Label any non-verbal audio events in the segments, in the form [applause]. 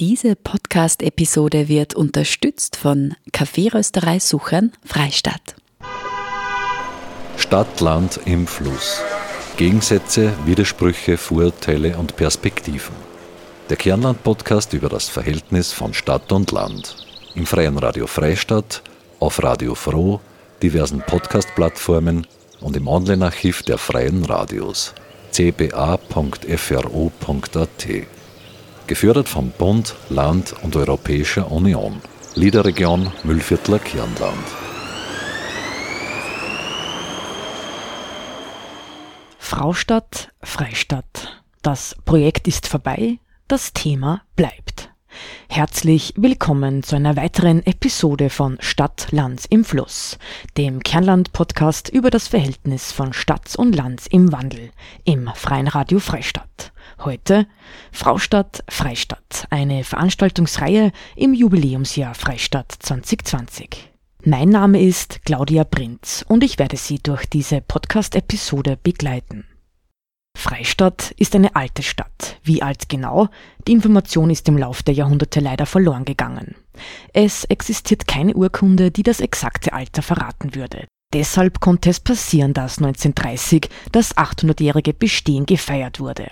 Diese Podcast-Episode wird unterstützt von Kaffeerösterei Suchern Freistadt. Stadt, Land im Fluss. Gegensätze, Widersprüche, Vorurteile und Perspektiven. Der Kernland-Podcast über das Verhältnis von Stadt und Land. Im freien Radio Freistadt, auf Radio Froh, diversen Podcast-Plattformen und im Online-Archiv der freien Radios cba.fro.at. Gefördert vom Bund, Land und Europäischer Union. Liederregion Müllviertler Kirnland. Fraustadt, Freistadt. Das Projekt ist vorbei, das Thema bleibt. Herzlich willkommen zu einer weiteren Episode von Stadt, Land im Fluss, dem Kernland-Podcast über das Verhältnis von Stadt und Land im Wandel im Freien Radio Freistadt. Heute Fraustadt Freistadt, eine Veranstaltungsreihe im Jubiläumsjahr Freistadt 2020. Mein Name ist Claudia Prinz und ich werde Sie durch diese Podcast-Episode begleiten. Freistadt ist eine alte Stadt. Wie alt genau? Die Information ist im Lauf der Jahrhunderte leider verloren gegangen. Es existiert keine Urkunde, die das exakte Alter verraten würde. Deshalb konnte es passieren, dass 1930 das 800-jährige Bestehen gefeiert wurde.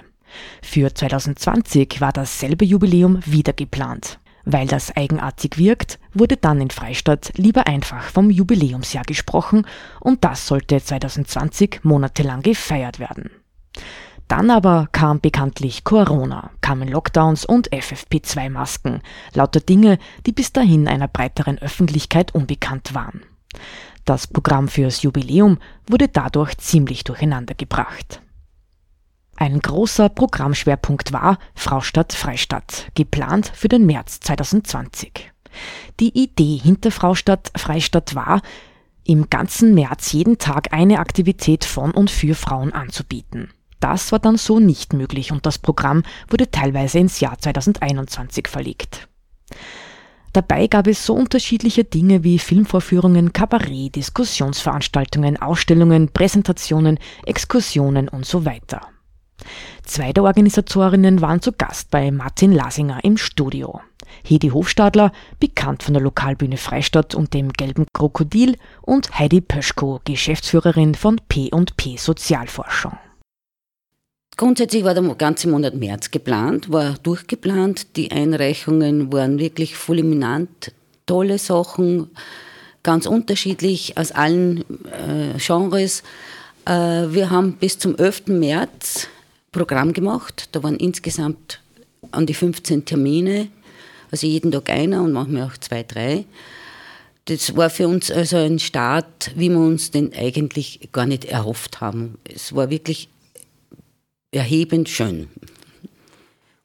Für 2020 war dasselbe Jubiläum wieder geplant. Weil das eigenartig wirkt, wurde dann in Freistadt lieber einfach vom Jubiläumsjahr gesprochen und das sollte 2020 monatelang gefeiert werden. Dann aber kam bekanntlich Corona, kamen Lockdowns und FFP2-Masken, lauter Dinge, die bis dahin einer breiteren Öffentlichkeit unbekannt waren. Das Programm fürs Jubiläum wurde dadurch ziemlich durcheinander gebracht. Ein großer Programmschwerpunkt war Fraustadt Freistadt, geplant für den März 2020. Die Idee hinter Fraustadt Freistadt war, im ganzen März jeden Tag eine Aktivität von und für Frauen anzubieten. Das war dann so nicht möglich und das Programm wurde teilweise ins Jahr 2021 verlegt. Dabei gab es so unterschiedliche Dinge wie Filmvorführungen, Kabarett, Diskussionsveranstaltungen, Ausstellungen, Präsentationen, Exkursionen und so weiter. Zwei der Organisatorinnen waren zu Gast bei Martin Lasinger im Studio. Hedi Hofstadler, bekannt von der Lokalbühne Freistadt und dem Gelben Krokodil, und Heidi Pöschko, Geschäftsführerin von P&P Sozialforschung. Grundsätzlich war der ganze Monat März geplant, war durchgeplant. Die Einreichungen waren wirklich fulminant, tolle Sachen, ganz unterschiedlich aus allen äh, Genres. Äh, wir haben bis zum 11. März Programm gemacht. Da waren insgesamt an die 15 Termine, also jeden Tag einer und manchmal auch zwei, drei. Das war für uns also ein Start, wie wir uns den eigentlich gar nicht erhofft haben. Es war wirklich erhebend schön.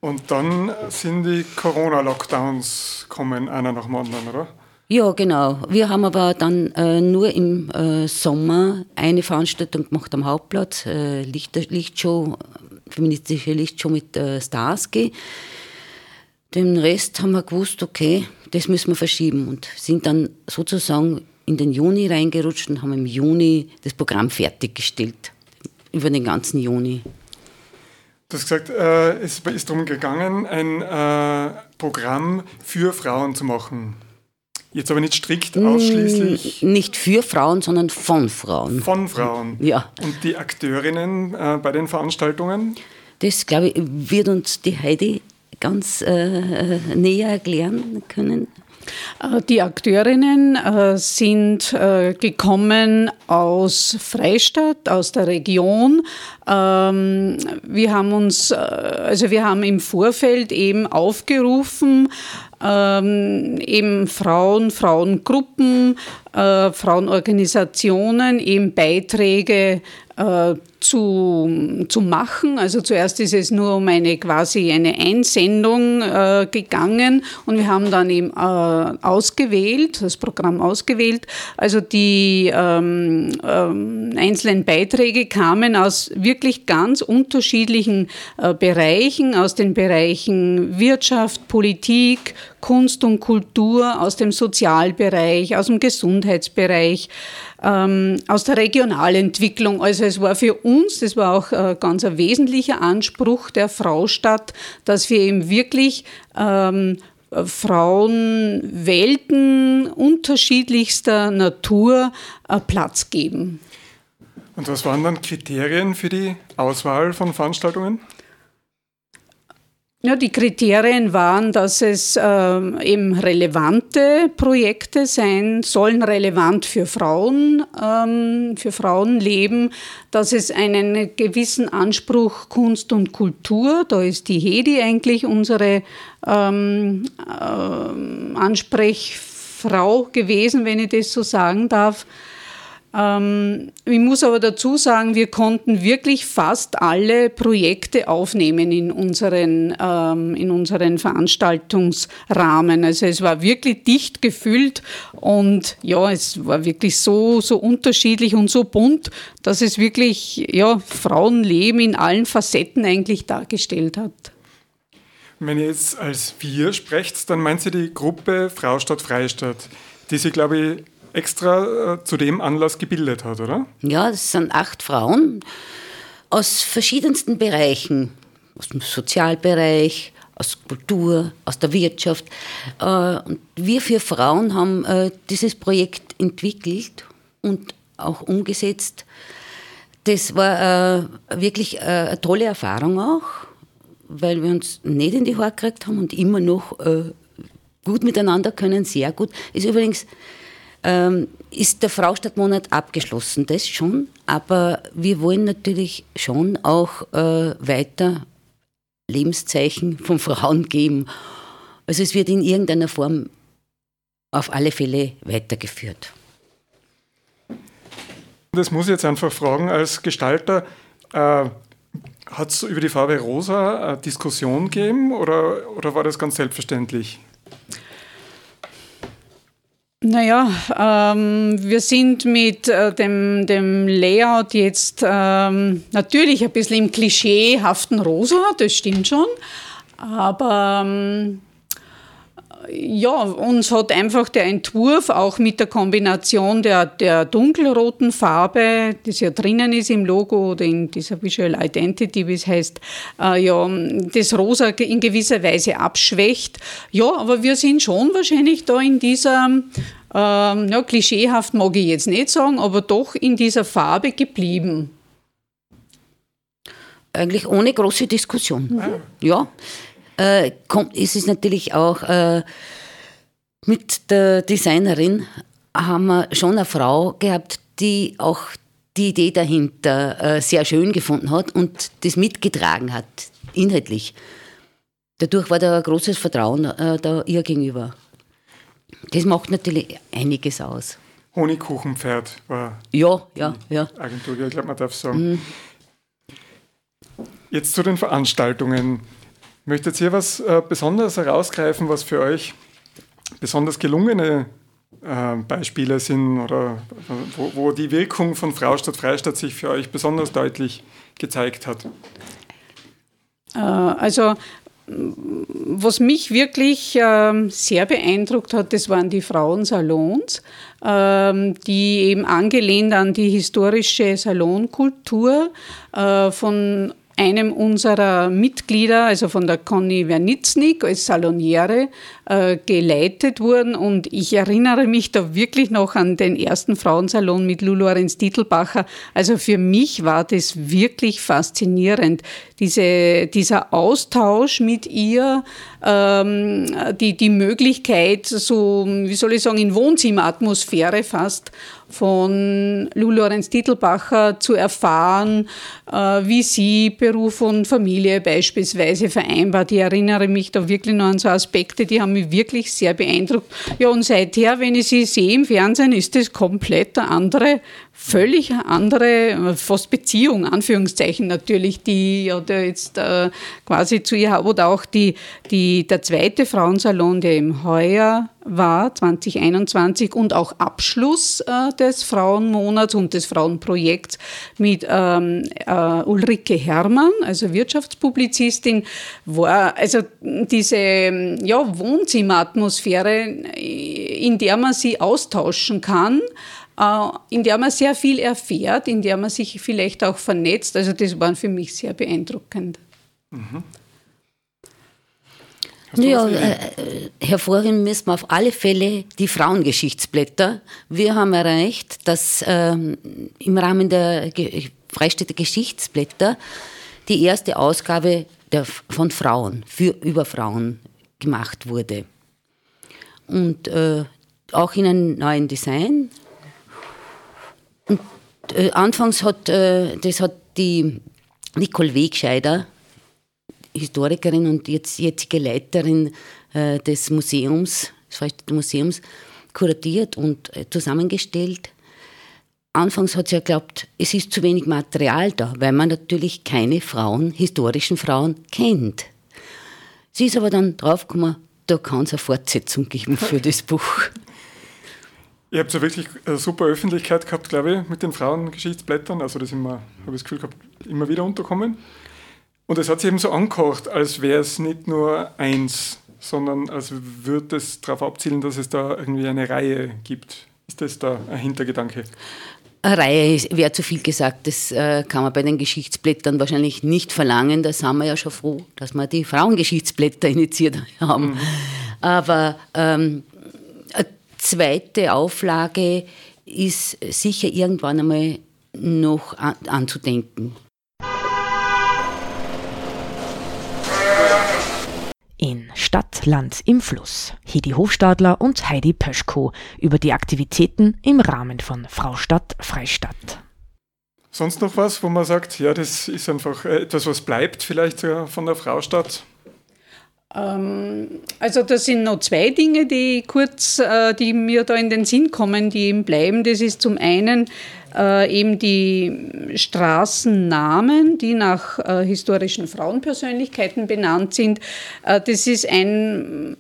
Und dann sind die Corona-Lockdowns kommen, einer nach dem anderen, oder? Ja, genau. Wir haben aber dann äh, nur im äh, Sommer eine Veranstaltung gemacht am Hauptplatz, äh, Licht, Lichtshow, feministische Lichtshow mit äh, Starsky. Den Rest haben wir gewusst, okay, das müssen wir verschieben und sind dann sozusagen in den Juni reingerutscht und haben im Juni das Programm fertiggestellt. Über den ganzen Juni. Du hast gesagt, äh, es ist darum gegangen, ein äh, Programm für Frauen zu machen. Jetzt aber nicht strikt ausschließlich. Nicht für Frauen, sondern von Frauen. Von Frauen. Ja. Und die Akteurinnen äh, bei den Veranstaltungen? Das, glaube ich, wird uns die Heidi ganz äh, näher erklären können. Äh, die Akteurinnen äh, sind äh, gekommen aus Freistadt, aus der Region. Ähm, wir haben uns, also wir haben im Vorfeld eben aufgerufen, ähm, eben Frauen, Frauengruppen, äh, Frauenorganisationen eben Beiträge äh, zu, zu machen. Also zuerst ist es nur um eine quasi eine Einsendung äh, gegangen und wir haben dann eben äh, ausgewählt, das Programm ausgewählt. Also die ähm, ähm, einzelnen Beiträge kamen aus wirklich ganz unterschiedlichen äh, Bereichen, aus den Bereichen Wirtschaft, Politik, Kunst und Kultur aus dem Sozialbereich, aus dem Gesundheitsbereich, ähm, aus der Regionalentwicklung. Also es war für uns, das war auch äh, ganz ein wesentlicher Anspruch der Fraustadt, dass wir eben wirklich ähm, Frauenwelten unterschiedlichster Natur äh, Platz geben. Und was waren dann Kriterien für die Auswahl von Veranstaltungen? Ja, die Kriterien waren, dass es ähm, eben relevante Projekte sein sollen, relevant für Frauen, ähm, für Frauenleben, dass es einen gewissen Anspruch Kunst und Kultur, da ist die Hedi eigentlich unsere ähm, äh, Ansprechfrau gewesen, wenn ich das so sagen darf, ich muss aber dazu sagen, wir konnten wirklich fast alle Projekte aufnehmen in unseren, ähm, in unseren Veranstaltungsrahmen. Also es war wirklich dicht gefüllt und ja, es war wirklich so, so unterschiedlich und so bunt, dass es wirklich ja, Frauenleben in allen Facetten eigentlich dargestellt hat. Wenn ihr jetzt als wir sprecht, dann meint ihr die Gruppe Frau statt Freistadt, die sie, glaube ich, extra äh, zu dem Anlass gebildet hat, oder? Ja, das sind acht Frauen aus verschiedensten Bereichen, aus dem Sozialbereich, aus Kultur, aus der Wirtschaft. Äh, und wir vier Frauen haben äh, dieses Projekt entwickelt und auch umgesetzt. Das war wirklich eine tolle Erfahrung auch, weil wir uns nicht in die Haare gekriegt haben und immer noch gut miteinander können, sehr gut. Ist übrigens ähm, ist der Fraustadtmonat abgeschlossen, das schon, aber wir wollen natürlich schon auch äh, weiter Lebenszeichen von Frauen geben. Also es wird in irgendeiner Form auf alle Fälle weitergeführt. Das muss ich jetzt einfach fragen als Gestalter. Äh, Hat es über die Farbe Rosa eine Diskussion gegeben oder, oder war das ganz selbstverständlich? Naja, ähm, wir sind mit äh, dem, dem Layout jetzt ähm, natürlich ein bisschen im klischeehaften Rosa, das stimmt schon. Aber ähm, ja, uns hat einfach der Entwurf auch mit der Kombination der, der dunkelroten Farbe, die ja drinnen ist im Logo oder in dieser Visual Identity, wie es heißt, äh, ja, das Rosa in gewisser Weise abschwächt. Ja, aber wir sind schon wahrscheinlich da in dieser, ähm, ja, klischeehaft mag ich jetzt nicht sagen, aber doch in dieser Farbe geblieben. Eigentlich ohne große Diskussion. Mhm. Ja äh, kommt, ist es natürlich auch äh, mit der Designerin haben wir schon eine Frau gehabt, die auch die Idee dahinter äh, sehr schön gefunden hat und das mitgetragen hat, inhaltlich. Dadurch war da ein großes Vertrauen äh, da ihr gegenüber. Das macht natürlich einiges aus. Honigkuchenpferd war ja, ja, ja. Agentur, ich glaube, man darf sagen. Mhm. Jetzt zu den Veranstaltungen. Möchtet ihr was äh, besonders herausgreifen, was für euch besonders gelungene äh, Beispiele sind oder wo, wo, die Wirkung von Frau statt Freistadt sich für euch besonders deutlich gezeigt hat? Äh, also was mich wirklich ähm, sehr beeindruckt hat, das waren die Frauensalons, ähm, die eben angelehnt an die historische Salonkultur äh, von einem unserer Mitglieder, also von der Conny Wernitznik als Saloniere, äh, geleitet wurden. Und ich erinnere mich da wirklich noch an den ersten Frauensalon mit Lulu Lorenz Titelbacher. Also für mich war das wirklich faszinierend. Diese, dieser Austausch mit ihr, ähm, die, die Möglichkeit, so, wie soll ich sagen, in Wohnzimmeratmosphäre fast von Lou Lorenz Titelbacher zu erfahren, äh, wie sie Beruf und Familie beispielsweise vereinbart. Ich erinnere mich da wirklich noch an so Aspekte, die haben mich wirklich sehr beeindruckt. Ja, und seither, wenn ich sie sehe im Fernsehen, ist das komplett eine andere völlig andere, fast Beziehung, Anführungszeichen natürlich, die ja da jetzt äh, quasi zu ihr oder auch die, die, der zweite Frauensalon, der im Heuer war, 2021 und auch Abschluss äh, des Frauenmonats und des Frauenprojekts mit ähm, äh, Ulrike Herrmann, also Wirtschaftspublizistin, war also diese ja, Wohnzimmeratmosphäre, in der man sie austauschen kann, in der man sehr viel erfährt, in der man sich vielleicht auch vernetzt. Also das war für mich sehr beeindruckend. Mhm. Ja, äh, hervorheben müssen wir auf alle Fälle die Frauengeschichtsblätter. Wir haben erreicht, dass ähm, im Rahmen der Ge Freistädter Geschichtsblätter die erste Ausgabe der, von Frauen, für, über Frauen gemacht wurde. Und äh, auch in einem neuen Design. Und äh, anfangs hat, äh, das hat die Nicole Wegscheider Historikerin und jetzt jetzige Leiterin äh, des Museums, des Museums, kuratiert und äh, zusammengestellt. Anfangs hat sie ja geglaubt, es ist zu wenig Material da, weil man natürlich keine Frauen, historischen Frauen kennt. Sie ist aber dann draufgekommen, da kann es eine Fortsetzung geben für [laughs] das Buch. Ihr habt ja wirklich eine super Öffentlichkeit gehabt, glaube ich, mit den Frauengeschichtsblättern. Also das immer, habe ich das Gefühl gehabt, immer wieder unterkommen. Und es hat sich eben so angekocht, als wäre es nicht nur eins, sondern als würde es darauf abzielen, dass es da irgendwie eine Reihe gibt. Ist das da ein Hintergedanke? Eine Reihe wäre zu viel gesagt. Das äh, kann man bei den Geschichtsblättern wahrscheinlich nicht verlangen. Da sind wir ja schon froh, dass wir die Frauengeschichtsblätter [laughs] initiiert haben. Mhm. Aber ähm, zweite Auflage ist sicher irgendwann einmal noch an, anzudenken. in Stadt, Land im Fluss. Hedi Hofstadler und Heidi Pöschko über die Aktivitäten im Rahmen von Fraustadt Freistadt. Sonst noch was, wo man sagt, ja, das ist einfach etwas, was bleibt vielleicht von der Fraustadt? Ähm, also das sind noch zwei Dinge, die kurz, äh, die mir da in den Sinn kommen, die eben bleiben. Das ist zum einen äh, eben die Straßennamen, die nach äh, historischen Frauenpersönlichkeiten benannt sind. Äh, das ist ein,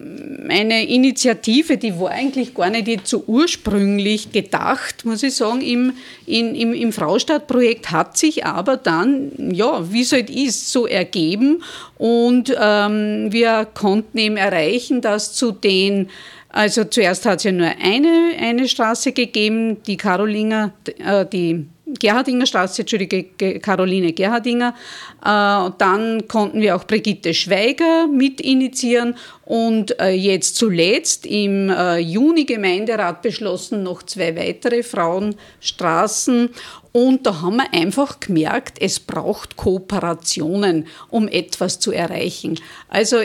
eine Initiative, die war eigentlich gar nicht so ursprünglich gedacht, muss ich sagen, im, in, im, im Fraustadtprojekt hat sich aber dann, ja, wie es halt ist, so ergeben und ähm, wir konnten eben erreichen, dass zu den also zuerst hat es ja nur eine, eine Straße gegeben, die Karolinger, äh, die Gerhardinger Straße, Entschuldige, Caroline Gerhardinger. Äh, dann konnten wir auch Brigitte Schweiger mit initiieren und äh, jetzt zuletzt im äh, Juni Gemeinderat beschlossen noch zwei weitere Frauenstraßen. Und da haben wir einfach gemerkt, es braucht Kooperationen, um etwas zu erreichen. Also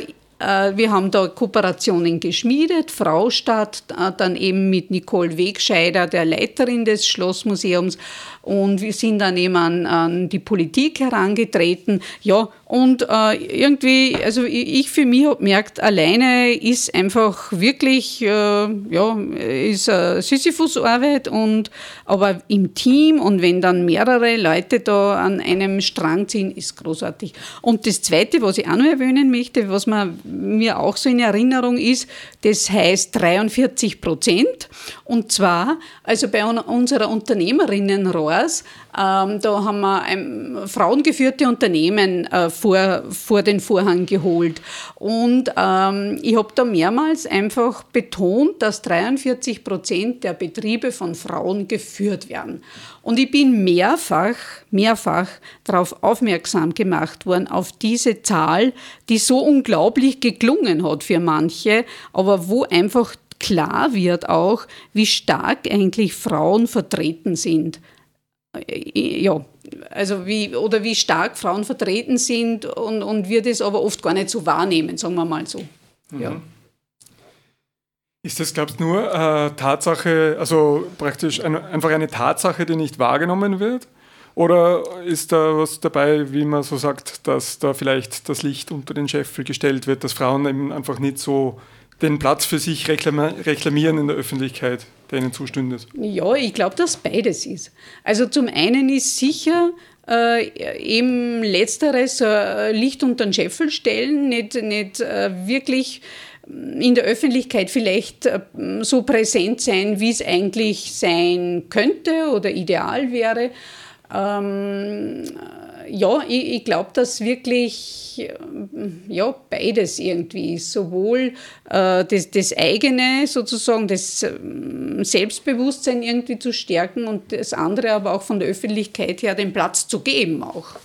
wir haben da Kooperationen geschmiedet, Fraustadt, äh, dann eben mit Nicole Wegscheider, der Leiterin des Schlossmuseums. Und wir sind dann eben an, an die Politik herangetreten. Ja, und äh, irgendwie, also ich für mich habe gemerkt, alleine ist einfach wirklich, äh, ja, ist äh, Sisyphus-Arbeit und aber im Team und wenn dann mehrere Leute da an einem Strang ziehen, ist großartig. Und das Zweite, was ich auch noch erwähnen möchte, was man, mir auch so in Erinnerung ist, das heißt 43 Prozent. Und zwar, also bei unserer Unternehmerinnen Rohrs, ähm, da haben wir ein frauengeführte Unternehmen äh, vor, vor den Vorhang geholt. Und ähm, ich habe da mehrmals einfach betont, dass 43 Prozent der Betriebe von Frauen geführt werden. Und ich bin mehrfach, mehrfach darauf aufmerksam gemacht worden, auf diese Zahl, die so unglaublich geklungen hat für manche, aber wo einfach klar wird auch, wie stark eigentlich Frauen vertreten sind ja, also wie, oder wie stark Frauen vertreten sind und, und wir das aber oft gar nicht so wahrnehmen, sagen wir mal so. Mhm. Ja. Ist das, glaubst du, nur äh, Tatsache, also praktisch ein, einfach eine Tatsache, die nicht wahrgenommen wird? Oder ist da was dabei, wie man so sagt, dass da vielleicht das Licht unter den Scheffel gestellt wird, dass Frauen eben einfach nicht so den Platz für sich reklamieren in der Öffentlichkeit? Der Ihnen? Ja, ich glaube, dass beides ist. Also zum einen ist sicher äh, eben letzteres äh, Licht unter den Scheffel stellen, nicht, nicht äh, wirklich in der Öffentlichkeit vielleicht äh, so präsent sein, wie es eigentlich sein könnte oder ideal wäre. Ähm, ja, ich, ich glaube, dass wirklich äh, ja, beides irgendwie ist. Sowohl äh, das, das eigene, sozusagen, das äh, Selbstbewusstsein irgendwie zu stärken und das andere aber auch von der Öffentlichkeit her den Platz zu geben auch.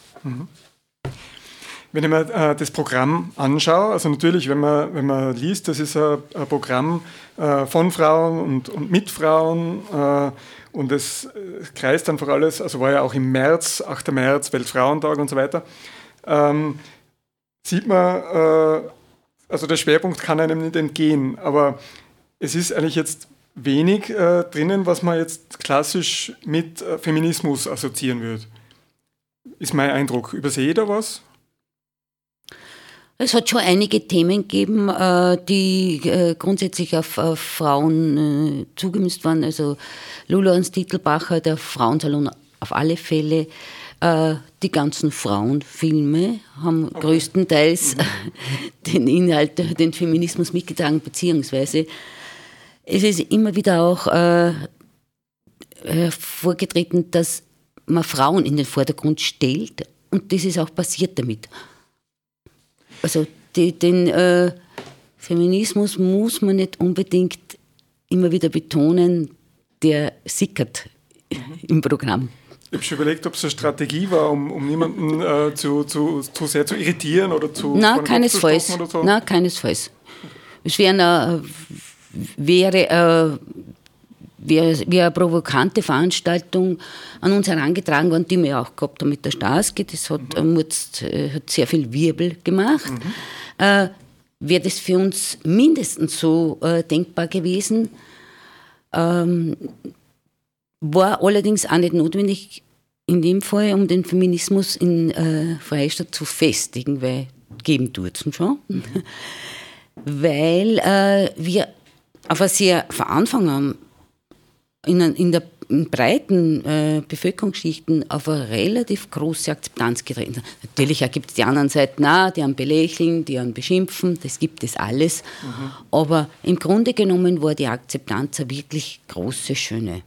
Wenn ich mir äh, das Programm anschaue, also natürlich, wenn man, wenn man liest, das ist ein, ein Programm äh, von Frauen und, und mit Frauen äh, und es äh, kreist einfach alles, also war ja auch im März, 8. März, Weltfrauentag und so weiter, ähm, sieht man, äh, also der Schwerpunkt kann einem nicht entgehen, aber es ist eigentlich jetzt wenig äh, drinnen, was man jetzt klassisch mit Feminismus assoziieren würde. Ist mein Eindruck. Übersehe ich da was? Es hat schon einige Themen gegeben, äh, die äh, grundsätzlich auf, Frauen äh, zugemünzt waren. Also Lula und Titelbacher, der Frauensalon auf alle Fälle. Die ganzen Frauenfilme haben okay. größtenteils mhm. [laughs] den Inhalt, den Feminismus mitgetragen, beziehungsweise es ist immer wieder auch vorgetreten, dass man Frauen in den Vordergrund stellt und das ist auch passiert damit. Also die, den äh, Feminismus muss man nicht unbedingt immer wieder betonen, der sickert mhm. [laughs] im Programm. Ich habe schon überlegt, ob es eine Strategie war, um, um niemanden äh, zu, zu, zu sehr zu irritieren oder zu. Nein, keinesfalls. Oder so. Nein, keinesfalls. Es wäre eine, wäre äh, wie, wie eine provokante Veranstaltung an uns herangetragen worden, die wir auch gehabt haben mit der Staski. Das hat, mhm. Mutz, äh, hat sehr viel Wirbel gemacht. Mhm. Äh, Wäre das für uns mindestens so äh, denkbar gewesen. Ähm, war allerdings auch nicht notwendig in dem Fall, um den Feminismus in äh, Freistadt zu festigen, weil geben tut es schon. Mhm. [laughs] weil äh, wir auf eine sehr von Anfang an in, in der in breiten äh, Bevölkerungsschichten auf eine relativ große Akzeptanz getreten. Natürlich gibt es die anderen Seiten auch, die an belächeln, die an beschimpfen, das gibt es alles. Mhm. Aber im Grunde genommen war die Akzeptanz eine wirklich große, schöne.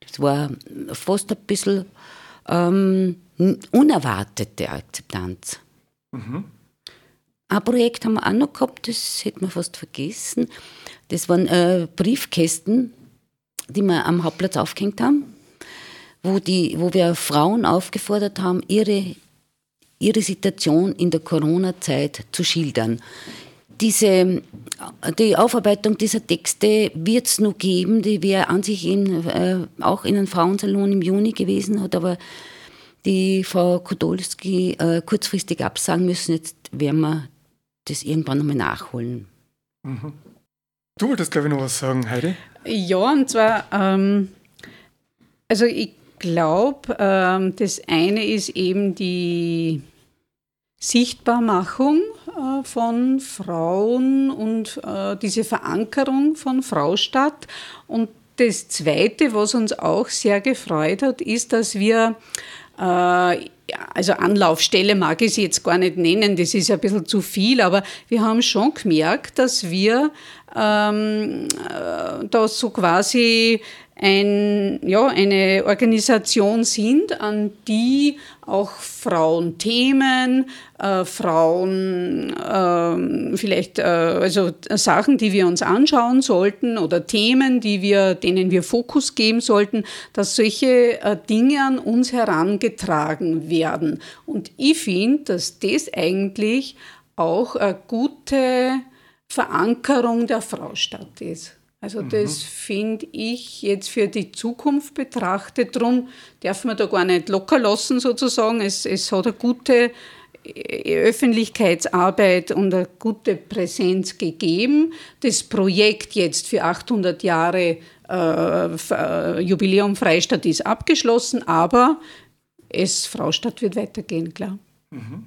Es war fast ein bisschen ähm, unerwartete Akzeptanz. Mhm. Ein Projekt haben wir auch noch gehabt, das hätten wir fast vergessen. Das waren äh, Briefkästen die wir am Hauptplatz aufgehängt haben, wo, die, wo wir Frauen aufgefordert haben, ihre, ihre Situation in der Corona-Zeit zu schildern. Diese, die Aufarbeitung dieser Texte wird es noch geben, die wäre an sich in, äh, auch in einem Frauensalon im Juni gewesen, hat aber die Frau Kodolski äh, kurzfristig absagen müssen. Jetzt werden wir das irgendwann nochmal nachholen. Mhm. Du wolltest, glaube ich, noch was sagen, Heidi? Ja, und zwar, ähm, also ich glaube, ähm, das eine ist eben die Sichtbarmachung äh, von Frauen und äh, diese Verankerung von Fraustadt. Und das Zweite, was uns auch sehr gefreut hat, ist, dass wir äh, also Anlaufstelle mag ich sie jetzt gar nicht nennen, das ist ein bisschen zu viel, aber wir haben schon gemerkt, dass wir ähm, äh, da so quasi ein, ja, eine Organisation sind, an die auch Frauenthemen, äh, Frauen, äh, vielleicht äh, also Sachen, die wir uns anschauen sollten oder Themen, die wir, denen wir Fokus geben sollten, dass solche äh, Dinge an uns herangetragen werden. Und ich finde, dass das eigentlich auch eine gute Verankerung der Fraustadt ist. Also mhm. das finde ich jetzt für die Zukunft betrachtet. Darum darf man da gar nicht locker lassen sozusagen. Es, es hat eine gute äh, Öffentlichkeitsarbeit und eine gute Präsenz gegeben. Das Projekt jetzt für 800 Jahre äh, äh, Jubiläum Freistadt ist abgeschlossen, aber es Fraustadt wird weitergehen, klar. Mhm.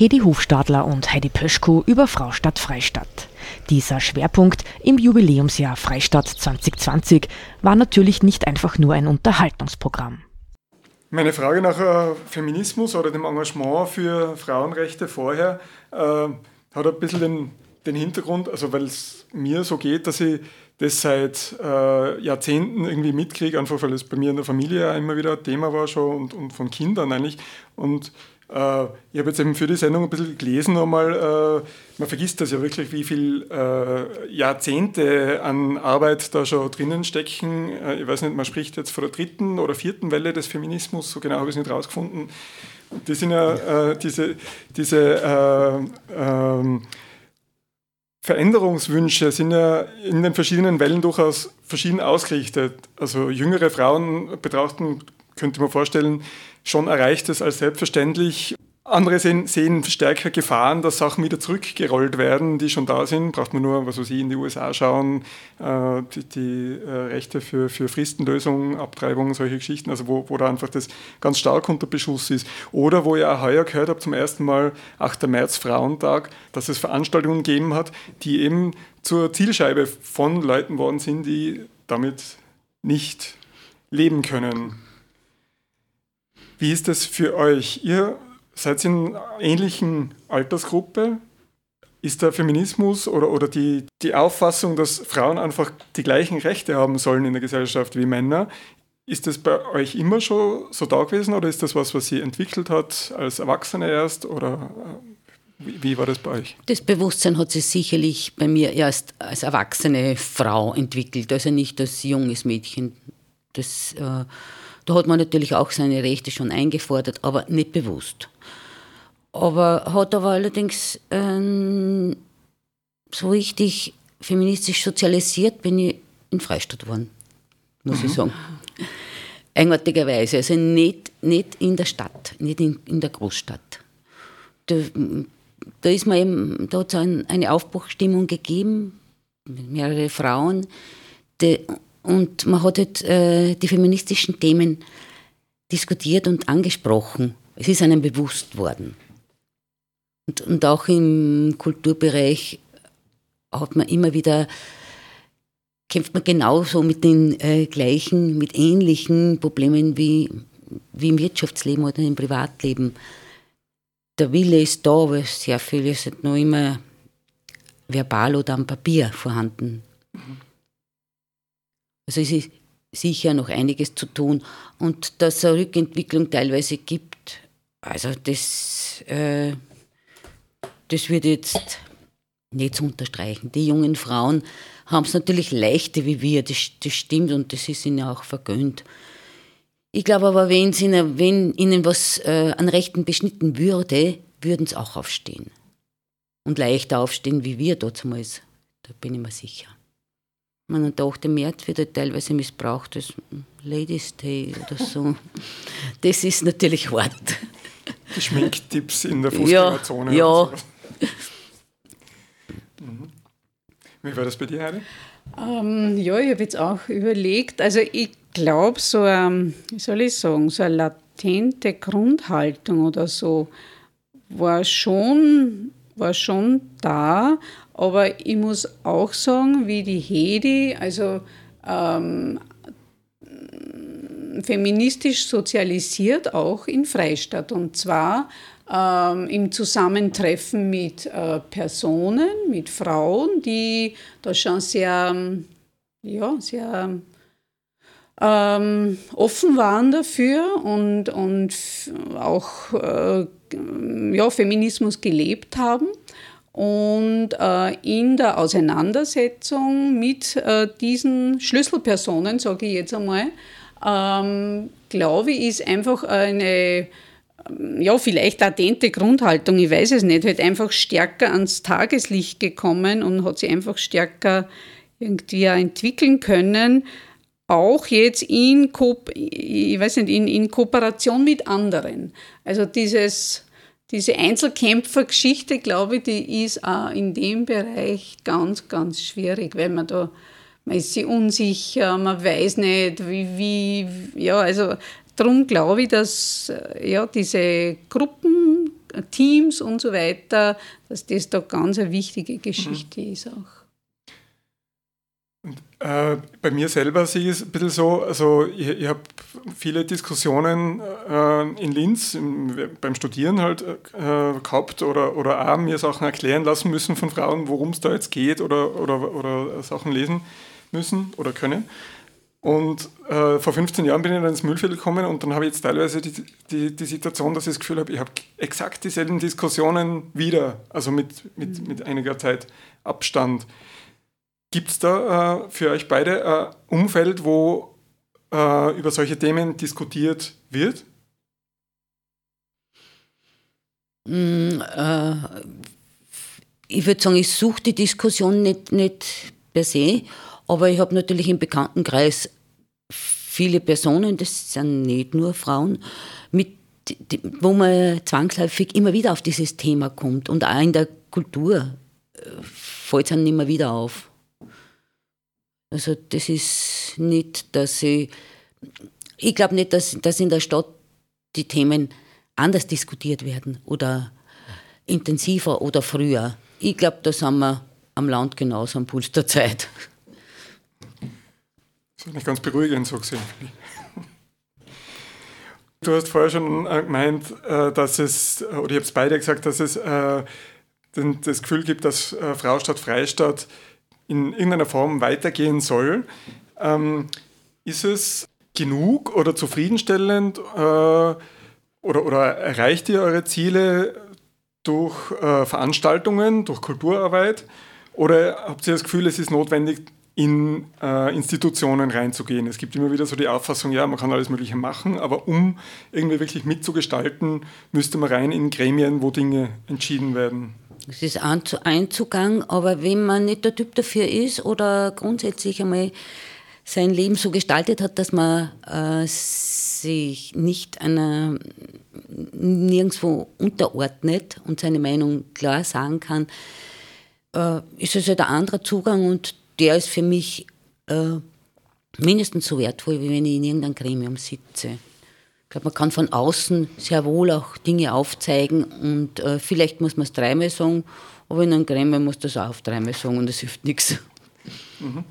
Hedi Hofstadler und Heidi Pöschko über Fraustadt Freistadt. Dieser Schwerpunkt im Jubiläumsjahr Freistadt 2020 war natürlich nicht einfach nur ein Unterhaltungsprogramm. Meine Frage nach äh, Feminismus oder dem Engagement für Frauenrechte vorher äh, hat ein bisschen den, den Hintergrund, also weil es mir so geht, dass ich das seit äh, Jahrzehnten irgendwie mitkriege, einfach weil es bei mir in der Familie immer wieder Thema war schon und, und von Kindern eigentlich. Und ich habe jetzt eben für die Sendung ein bisschen gelesen nochmal, äh, man vergisst das ja wirklich, wie viele äh, Jahrzehnte an Arbeit da schon drinnen stecken. ich weiß nicht, man spricht jetzt von der dritten oder vierten Welle des Feminismus, so genau habe ich es nicht rausgefunden. Die sind ja diese, diese ähm, Veränderungswünsche sind ja in den verschiedenen Wellen durchaus verschieden ausgerichtet. Also jüngere Frauen betrachten, könnte man vorstellen, schon erreicht es als selbstverständlich. Andere sehen, sehen, stärker Gefahren, dass Sachen wieder zurückgerollt werden, die schon da sind. Braucht man nur, was weiß ich, in die USA schauen, äh, die, die äh, Rechte für, für Fristenlösung, Abtreibung, solche Geschichten, also wo, wo da einfach das ganz stark unter Beschuss ist. Oder wo ich auch heuer gehört habe, zum ersten Mal 8. März Frauentag, dass es Veranstaltungen gegeben hat, die eben zur Zielscheibe von Leuten worden sind, die damit nicht leben können. Wie ist das für euch? Ihr seid in einer ähnlichen Altersgruppe. Ist der Feminismus oder, oder die, die Auffassung, dass Frauen einfach die gleichen Rechte haben sollen in der Gesellschaft wie Männer, ist das bei euch immer schon so da gewesen oder ist das was, was sie entwickelt hat als Erwachsene erst oder wie, wie war das bei euch? Das Bewusstsein hat sich sicherlich bei mir erst als erwachsene Frau entwickelt, also nicht als junges Mädchen. Das äh, da hat man natürlich auch seine Rechte schon eingefordert, aber nicht bewusst. Aber hat aber allerdings ähm, so richtig feministisch sozialisiert bin ich in Freistadt geworden, muss mhm. ich sagen. Eigenartigerweise, also nicht, nicht in der Stadt, nicht in, in der Großstadt. Da, da ist man eben, da hat es ein, eine Aufbruchstimmung gegeben, mehrere Frauen, die, und man hat halt, äh, die feministischen Themen diskutiert und angesprochen. Es ist einem bewusst worden. Und, und auch im Kulturbereich hat man immer wieder, kämpft man genauso mit den äh, gleichen, mit ähnlichen Problemen wie, wie im Wirtschaftsleben oder im Privatleben. Der Wille ist da, aber sehr viel ist halt noch immer verbal oder am Papier vorhanden. Also es ist sicher noch einiges zu tun und dass es eine Rückentwicklung teilweise gibt, also das, äh, das wird jetzt nicht zu unterstreichen. Die jungen Frauen haben es natürlich leichter wie wir, das, das stimmt und das ist ihnen auch vergönnt. Ich glaube aber, wenn, ihnen, wenn ihnen was äh, an Rechten beschnitten würde, würden sie auch aufstehen. Und leichter aufstehen wie wir damals. Da bin ich mir sicher. Man und der 8. März wird halt teilweise missbraucht als Ladies Day oder so. [laughs] Das ist natürlich hart. Die Schminktipps in der Fußgängerzone. Ja. ja. Mhm. Wie war das bei dir, Heidi? Ähm, ja, ich habe jetzt auch überlegt, also ich glaube, so, ähm, wie soll ich sagen, so eine latente Grundhaltung oder so war schon, war schon da, aber ich muss auch sagen, wie die Hedi, also ähm, feministisch sozialisiert auch in Freistadt. Und zwar ähm, im Zusammentreffen mit äh, Personen, mit Frauen, die da schon sehr, ja, sehr ähm, offen waren dafür und, und auch äh, ja, Feminismus gelebt haben. Und äh, in der Auseinandersetzung mit äh, diesen Schlüsselpersonen, sage ich jetzt einmal, ähm, glaube ich, ist einfach eine, ähm, ja, vielleicht latente Grundhaltung, ich weiß es nicht, halt einfach stärker ans Tageslicht gekommen und hat sich einfach stärker irgendwie entwickeln können, auch jetzt in, Ko ich weiß nicht, in, in Kooperation mit anderen. Also dieses diese Einzelkämpfergeschichte, glaube ich, die ist auch in dem Bereich ganz, ganz schwierig, weil man da, man ist sich unsicher, man weiß nicht, wie, wie ja, also darum glaube ich, dass ja, diese Gruppen, Teams und so weiter, dass das da ganz eine wichtige Geschichte mhm. ist auch. Und, äh, bei mir selber sehe ich es ein bisschen so, also ich, ich habe viele Diskussionen äh, in Linz im, beim Studieren halt äh, gehabt oder, oder auch mir Sachen erklären lassen müssen von Frauen, worum es da jetzt geht oder, oder, oder Sachen lesen müssen oder können. Und äh, vor 15 Jahren bin ich dann ins Müllviertel gekommen und dann habe ich jetzt teilweise die, die, die Situation, dass ich das Gefühl habe, ich habe exakt dieselben Diskussionen wieder, also mit, mit, mit einiger Zeit Abstand. Gibt es da äh, für euch beide ein Umfeld, wo äh, über solche Themen diskutiert wird? Mm, äh, ich würde sagen, ich suche die Diskussion nicht, nicht per se, aber ich habe natürlich im Bekanntenkreis viele Personen, das sind nicht nur Frauen, mit, wo man zwangsläufig immer wieder auf dieses Thema kommt und auch in der Kultur äh, fällt es einem immer wieder auf. Also das ist nicht, dass ich, ich glaube nicht, dass, dass in der Stadt die Themen anders diskutiert werden oder intensiver oder früher. Ich glaube, da sind wir am Land genauso am Puls der Zeit. Das ist nicht ganz beruhigend so gesehen. [laughs] Du hast vorher schon äh, gemeint, äh, dass es, oder ihr habt beide gesagt, dass es äh, das Gefühl gibt, dass Frau statt Freistaat in irgendeiner Form weitergehen soll. Ähm, ist es genug oder zufriedenstellend äh, oder, oder erreicht ihr eure Ziele durch äh, Veranstaltungen, durch Kulturarbeit? Oder habt ihr das Gefühl, es ist notwendig, in äh, Institutionen reinzugehen? Es gibt immer wieder so die Auffassung, ja, man kann alles Mögliche machen, aber um irgendwie wirklich mitzugestalten, müsste man rein in Gremien, wo Dinge entschieden werden. Es ist ein Zugang, aber wenn man nicht der Typ dafür ist oder grundsätzlich einmal sein Leben so gestaltet hat, dass man äh, sich nicht einer nirgendwo unterordnet und seine Meinung klar sagen kann, äh, ist es halt ein anderer Zugang und der ist für mich äh, mindestens so wertvoll, wie wenn ich in irgendeinem Gremium sitze. Ich glaube, man kann von außen sehr wohl auch Dinge aufzeigen und äh, vielleicht muss man es dreimal sagen, aber in einem Gremium muss das auch auf dreimal sagen und es hilft nichts. Mhm.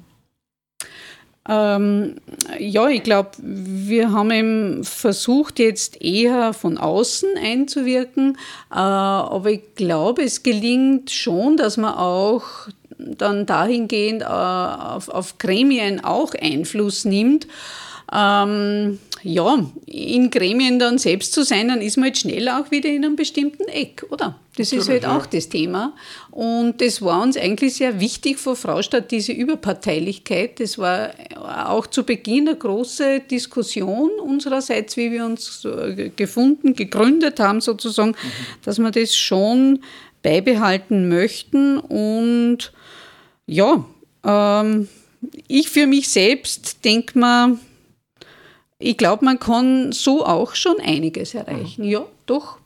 Ähm, ja, ich glaube, wir haben eben versucht, jetzt eher von außen einzuwirken, äh, aber ich glaube, es gelingt schon, dass man auch dann dahingehend äh, auf, auf Gremien auch Einfluss nimmt. Ähm, ja, in Gremien dann selbst zu sein, dann ist man halt schnell auch wieder in einem bestimmten Eck, oder? Das ist halt auch das Thema. Und das war uns eigentlich sehr wichtig vor Fraustadt, diese Überparteilichkeit. Das war auch zu Beginn eine große Diskussion unsererseits, wie wir uns gefunden, gegründet haben sozusagen, mhm. dass wir das schon beibehalten möchten. Und ja, ähm, ich für mich selbst denke mal, ich glaube, man kann so auch schon einiges erreichen. Ja, doch.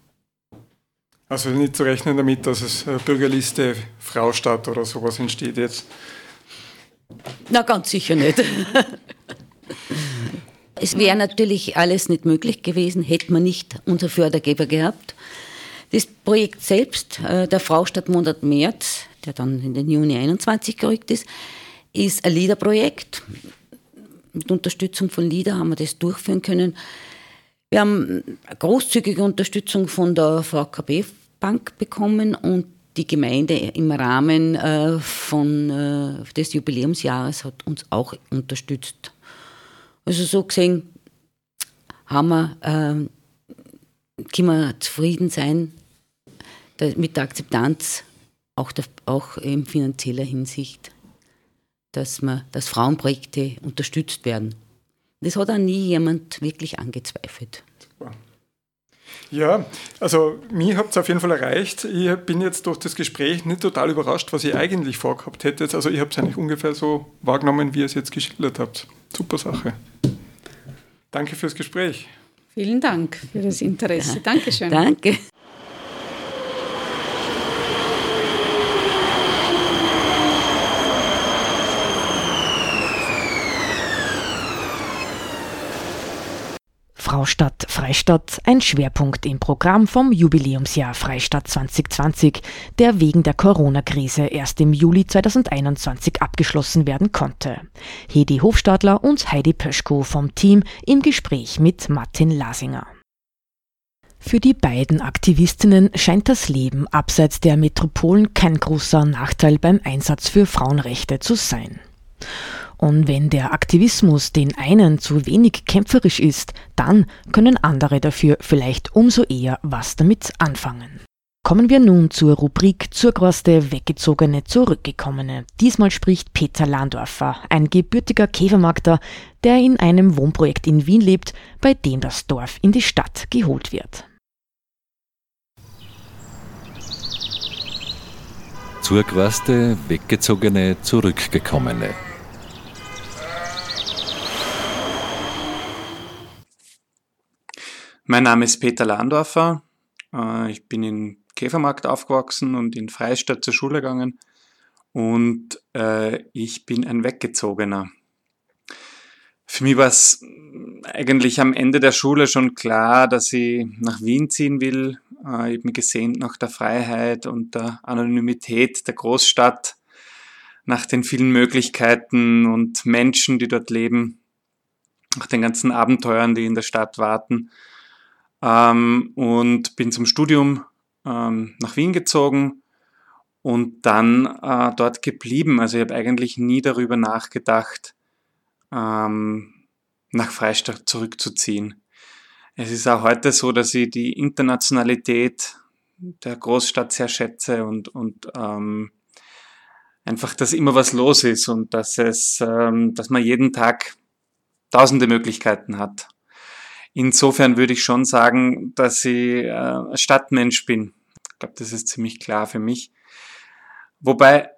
Also nicht zu rechnen damit, dass es Bürgerliste Fraustadt oder sowas entsteht jetzt. Na, ganz sicher nicht. es wäre natürlich alles nicht möglich gewesen, hätte man nicht unser Fördergeber gehabt. Das Projekt selbst, äh, der Fraustadt Monat März, der dann in den Juni 21 gerückt ist, ist ein Liederprojekt mit Unterstützung von LIDA haben wir das durchführen können. Wir haben großzügige Unterstützung von der VKB Bank bekommen und die Gemeinde im Rahmen äh, von, äh, des Jubiläumsjahres hat uns auch unterstützt. Also so gesehen haben wir, äh, können wir zufrieden sein mit der Akzeptanz, auch, der, auch in finanzieller Hinsicht dass, man, dass Frauenprojekte unterstützt werden. Das hat auch nie jemand wirklich angezweifelt. Ja, also mir habt es auf jeden Fall erreicht. Ich bin jetzt durch das Gespräch nicht total überrascht, was ihr eigentlich vorgehabt hättet. Also ich habe es eigentlich ungefähr so wahrgenommen, wie ihr es jetzt geschildert habt. Super Sache. Danke fürs Gespräch. Vielen Dank für das Interesse. Dankeschön. Danke. Fraustadt Freistadt ein Schwerpunkt im Programm vom Jubiläumsjahr Freistadt 2020, der wegen der Corona-Krise erst im Juli 2021 abgeschlossen werden konnte. Hedi Hofstadler und Heidi Pöschko vom Team im Gespräch mit Martin Lasinger. Für die beiden Aktivistinnen scheint das Leben abseits der Metropolen kein großer Nachteil beim Einsatz für Frauenrechte zu sein. Und wenn der Aktivismus den einen zu wenig kämpferisch ist, dann können andere dafür vielleicht umso eher was damit anfangen. Kommen wir nun zur Rubrik Zurgroste Weggezogene Zurückgekommene. Diesmal spricht Peter Landorfer, ein gebürtiger Käfermarkter, der in einem Wohnprojekt in Wien lebt, bei dem das Dorf in die Stadt geholt wird. Zurgroste Weggezogene Zurückgekommene. Mein Name ist Peter Landorfer. Äh, ich bin in Käfermarkt aufgewachsen und in Freistadt zur Schule gegangen. Und äh, ich bin ein Weggezogener. Für mich war es eigentlich am Ende der Schule schon klar, dass ich nach Wien ziehen will. Äh, ich habe mich gesehnt nach der Freiheit und der Anonymität der Großstadt, nach den vielen Möglichkeiten und Menschen, die dort leben, nach den ganzen Abenteuern, die in der Stadt warten ähm, und bin zum Studium ähm, nach Wien gezogen und dann äh, dort geblieben. Also ich habe eigentlich nie darüber nachgedacht, ähm, nach Freistadt zurückzuziehen. Es ist auch heute so, dass ich die Internationalität der Großstadt sehr schätze und, und ähm, einfach, dass immer was los ist und dass es, ähm, dass man jeden Tag tausende Möglichkeiten hat. Insofern würde ich schon sagen, dass ich äh, Stadtmensch bin. Ich glaube, das ist ziemlich klar für mich. Wobei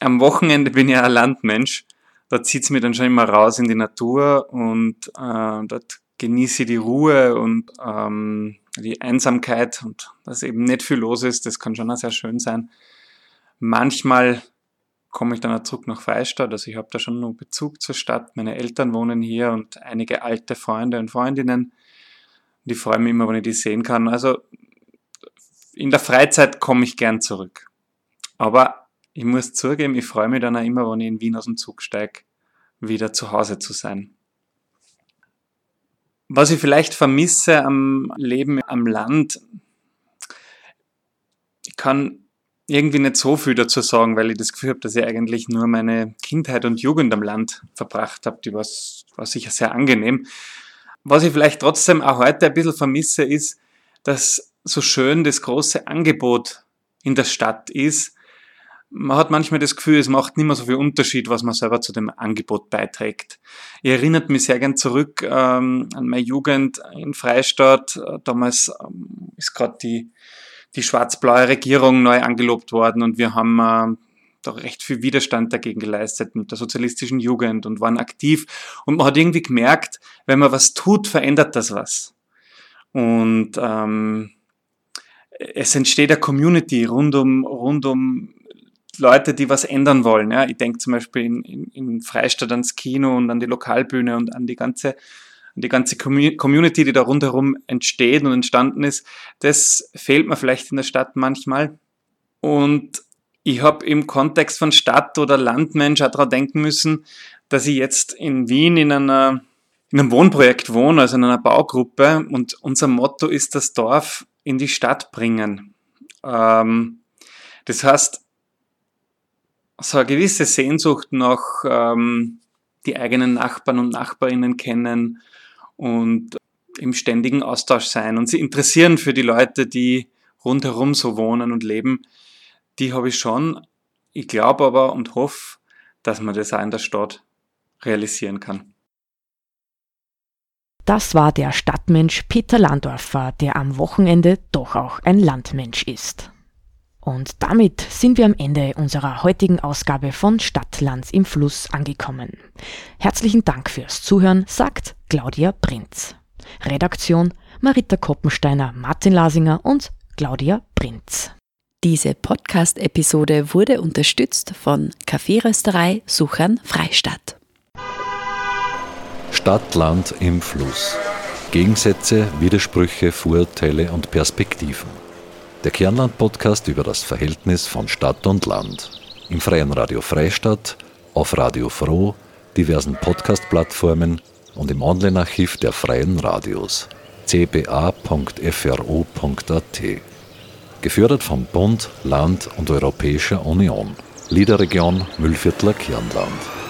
am Wochenende bin ich ein Landmensch. Da zieht es mir dann schon immer raus in die Natur und äh, dort genieße ich die Ruhe und ähm, die Einsamkeit und dass eben nicht viel los ist. Das kann schon auch sehr schön sein. Manchmal komme ich dann auch zurück nach Freistadt. Also ich habe da schon noch Bezug zur Stadt. Meine Eltern wohnen hier und einige alte Freunde und Freundinnen. Die freuen mich immer, wenn ich die sehen kann. Also in der Freizeit komme ich gern zurück. Aber ich muss zugeben, ich freue mich dann auch immer, wenn ich in Wien aus dem Zug steige, wieder zu Hause zu sein. Was ich vielleicht vermisse am Leben am Land, ich kann irgendwie nicht so viel dazu sagen, weil ich das Gefühl habe, dass ich eigentlich nur meine Kindheit und Jugend am Land verbracht habe. Die war, sicher sehr angenehm. Was ich vielleicht trotzdem auch heute ein bisschen vermisse, ist, dass so schön das große Angebot in der Stadt ist. Man hat manchmal das Gefühl, es macht nicht mehr so viel Unterschied, was man selber zu dem Angebot beiträgt. Ich erinnert mich sehr gern zurück ähm, an meine Jugend in Freistadt. Damals ähm, ist gerade die die schwarz-blaue Regierung neu angelobt worden und wir haben äh, da recht viel Widerstand dagegen geleistet mit der sozialistischen Jugend und waren aktiv. Und man hat irgendwie gemerkt, wenn man was tut, verändert das was. Und ähm, es entsteht eine Community rund um, rund um Leute, die was ändern wollen. Ja. Ich denke zum Beispiel in, in, in Freistadt ans Kino und an die Lokalbühne und an die ganze und die ganze Community, die da rundherum entsteht und entstanden ist, das fehlt mir vielleicht in der Stadt manchmal. Und ich habe im Kontext von Stadt oder Landmensch auch daran denken müssen, dass ich jetzt in Wien in einer in einem Wohnprojekt wohne, also in einer Baugruppe und unser Motto ist das Dorf in die Stadt bringen. Ähm, das heißt, so eine gewisse Sehnsucht nach ähm, die eigenen Nachbarn und Nachbarinnen kennen, und im ständigen Austausch sein und sie interessieren für die Leute, die rundherum so wohnen und leben. Die habe ich schon. Ich glaube aber und hoffe, dass man das auch in der Stadt realisieren kann. Das war der Stadtmensch Peter Landorfer, der am Wochenende doch auch ein Landmensch ist. Und damit sind wir am Ende unserer heutigen Ausgabe von Stadtlands im Fluss angekommen. Herzlichen Dank fürs Zuhören, sagt Claudia Prinz. Redaktion Marita Koppensteiner, Martin Lasinger und Claudia Prinz. Diese Podcast-Episode wurde unterstützt von Kaffeerösterei Suchern Freistadt. Stadtland im Fluss. Gegensätze, Widersprüche, Vorurteile und Perspektiven. Der Kernland-Podcast über das Verhältnis von Stadt und Land. Im Freien Radio Freistadt, auf Radio Froh, diversen Podcast-Plattformen und im Online-Archiv der Freien Radios cba.fro.at. Gefördert vom Bund, Land und Europäischer Union. Liederregion Müllviertler Kirnland.